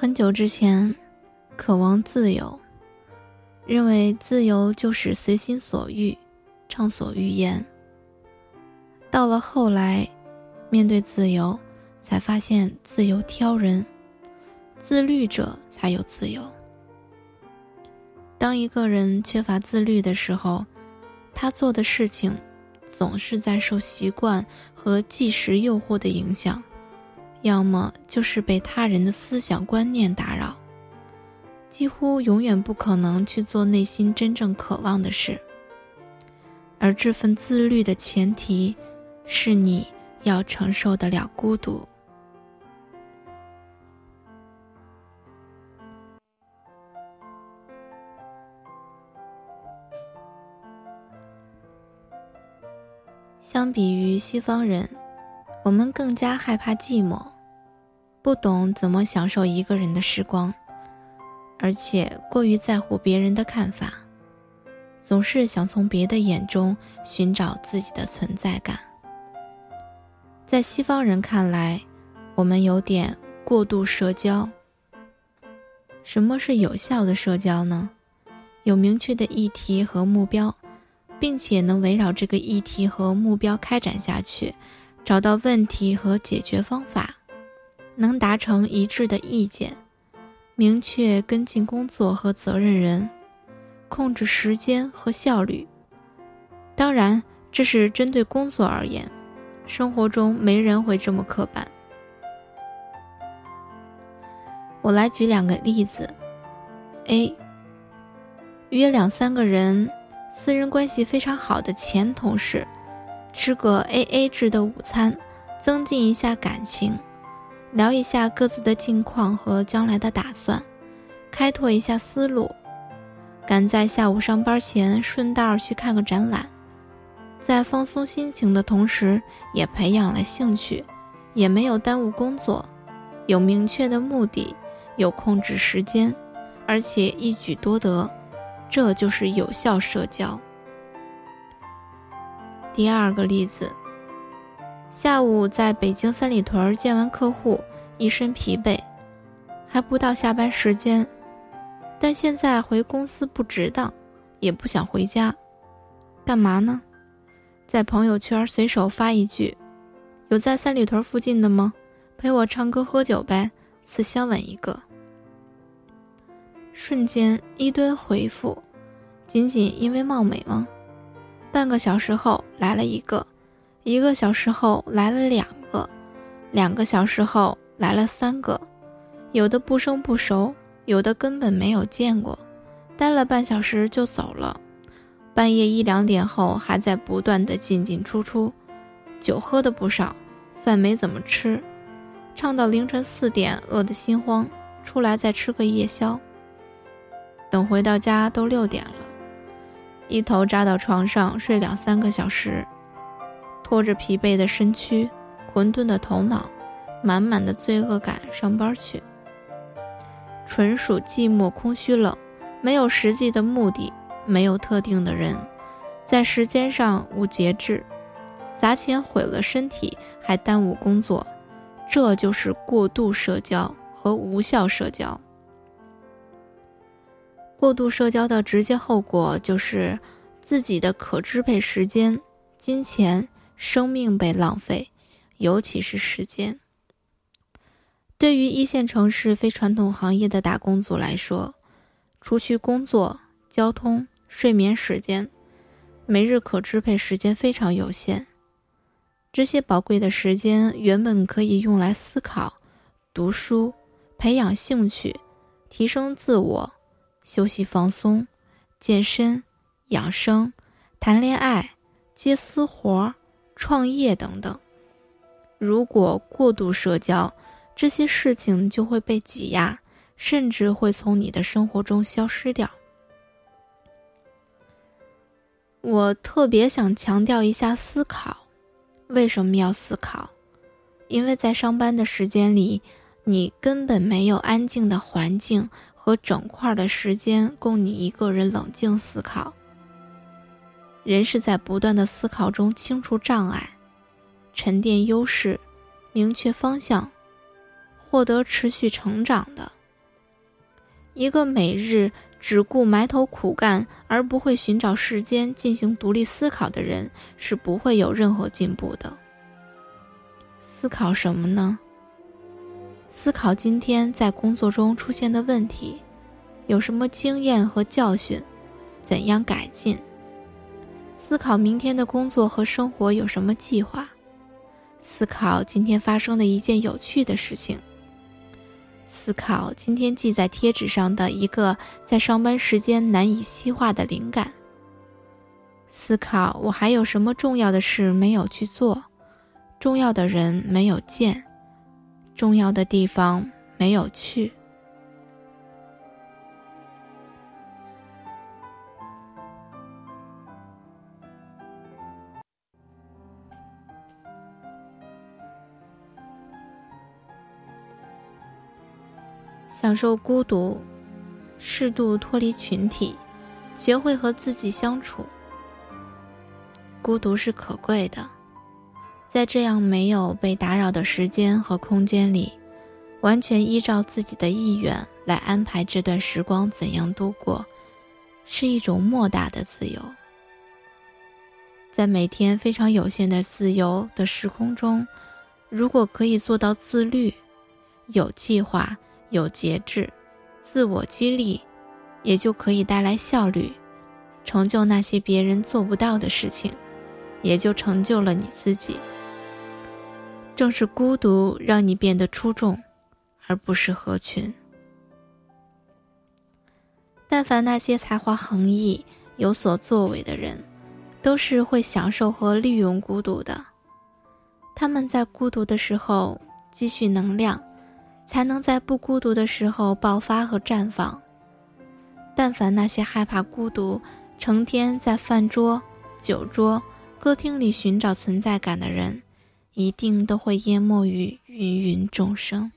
很久之前，渴望自由，认为自由就是随心所欲、畅所欲言。到了后来，面对自由，才发现自由挑人，自律者才有自由。当一个人缺乏自律的时候，他做的事情总是在受习惯和即时诱惑的影响。要么就是被他人的思想观念打扰，几乎永远不可能去做内心真正渴望的事。而这份自律的前提，是你要承受得了孤独。相比于西方人。我们更加害怕寂寞，不懂怎么享受一个人的时光，而且过于在乎别人的看法，总是想从别的眼中寻找自己的存在感。在西方人看来，我们有点过度社交。什么是有效的社交呢？有明确的议题和目标，并且能围绕这个议题和目标开展下去。找到问题和解决方法，能达成一致的意见，明确跟进工作和责任人，控制时间和效率。当然，这是针对工作而言，生活中没人会这么刻板。我来举两个例子：A，约两三个人，私人关系非常好的前同事。吃个 A A 制的午餐，增进一下感情，聊一下各自的近况和将来的打算，开拓一下思路。赶在下午上班前顺道去看个展览，在放松心情的同时，也培养了兴趣，也没有耽误工作，有明确的目的，有控制时间，而且一举多得，这就是有效社交。第二个例子，下午在北京三里屯见完客户，一身疲惫，还不到下班时间，但现在回公司不值当，也不想回家，干嘛呢？在朋友圈随手发一句：“有在三里屯附近的吗？陪我唱歌喝酒呗，此相吻一个。”瞬间一堆回复，仅仅因为貌美吗？半个小时后来了一个，一个小时后来了两个，两个小时后来了三个，有的不生不熟，有的根本没有见过，待了半小时就走了。半夜一两点后还在不断的进进出出，酒喝的不少，饭没怎么吃，唱到凌晨四点，饿得心慌，出来再吃个夜宵。等回到家都六点了。一头扎到床上睡两三个小时，拖着疲惫的身躯、混沌的头脑、满满的罪恶感上班去，纯属寂寞、空虚、冷，没有实际的目的，没有特定的人，在时间上无节制，砸钱毁了身体，还耽误工作，这就是过度社交和无效社交。过度社交的直接后果就是自己的可支配时间、金钱、生命被浪费，尤其是时间。对于一线城市非传统行业的打工族来说，除去工作、交通、睡眠时间，每日可支配时间非常有限。这些宝贵的时间原本可以用来思考、读书、培养兴趣、提升自我。休息放松、健身、养生、谈恋爱、接私活、创业等等。如果过度社交，这些事情就会被挤压，甚至会从你的生活中消失掉。我特别想强调一下思考，为什么要思考？因为在上班的时间里，你根本没有安静的环境。和整块的时间供你一个人冷静思考。人是在不断的思考中清除障碍，沉淀优势，明确方向，获得持续成长的。一个每日只顾埋头苦干而不会寻找时间进行独立思考的人，是不会有任何进步的。思考什么呢？思考今天在工作中出现的问题，有什么经验和教训，怎样改进？思考明天的工作和生活有什么计划？思考今天发生的一件有趣的事情。思考今天记在贴纸上的一个在上班时间难以细化的灵感。思考我还有什么重要的事没有去做，重要的人没有见，重要的地方没有去。享受孤独，适度脱离群体，学会和自己相处。孤独是可贵的，在这样没有被打扰的时间和空间里，完全依照自己的意愿来安排这段时光怎样度过，是一种莫大的自由。在每天非常有限的自由的时空中，如果可以做到自律、有计划。有节制，自我激励，也就可以带来效率，成就那些别人做不到的事情，也就成就了你自己。正是孤独让你变得出众，而不是合群。但凡那些才华横溢、有所作为的人，都是会享受和利用孤独的。他们在孤独的时候积蓄能量。才能在不孤独的时候爆发和绽放。但凡那些害怕孤独、成天在饭桌、酒桌、歌厅里寻找存在感的人，一定都会淹没于芸芸众生。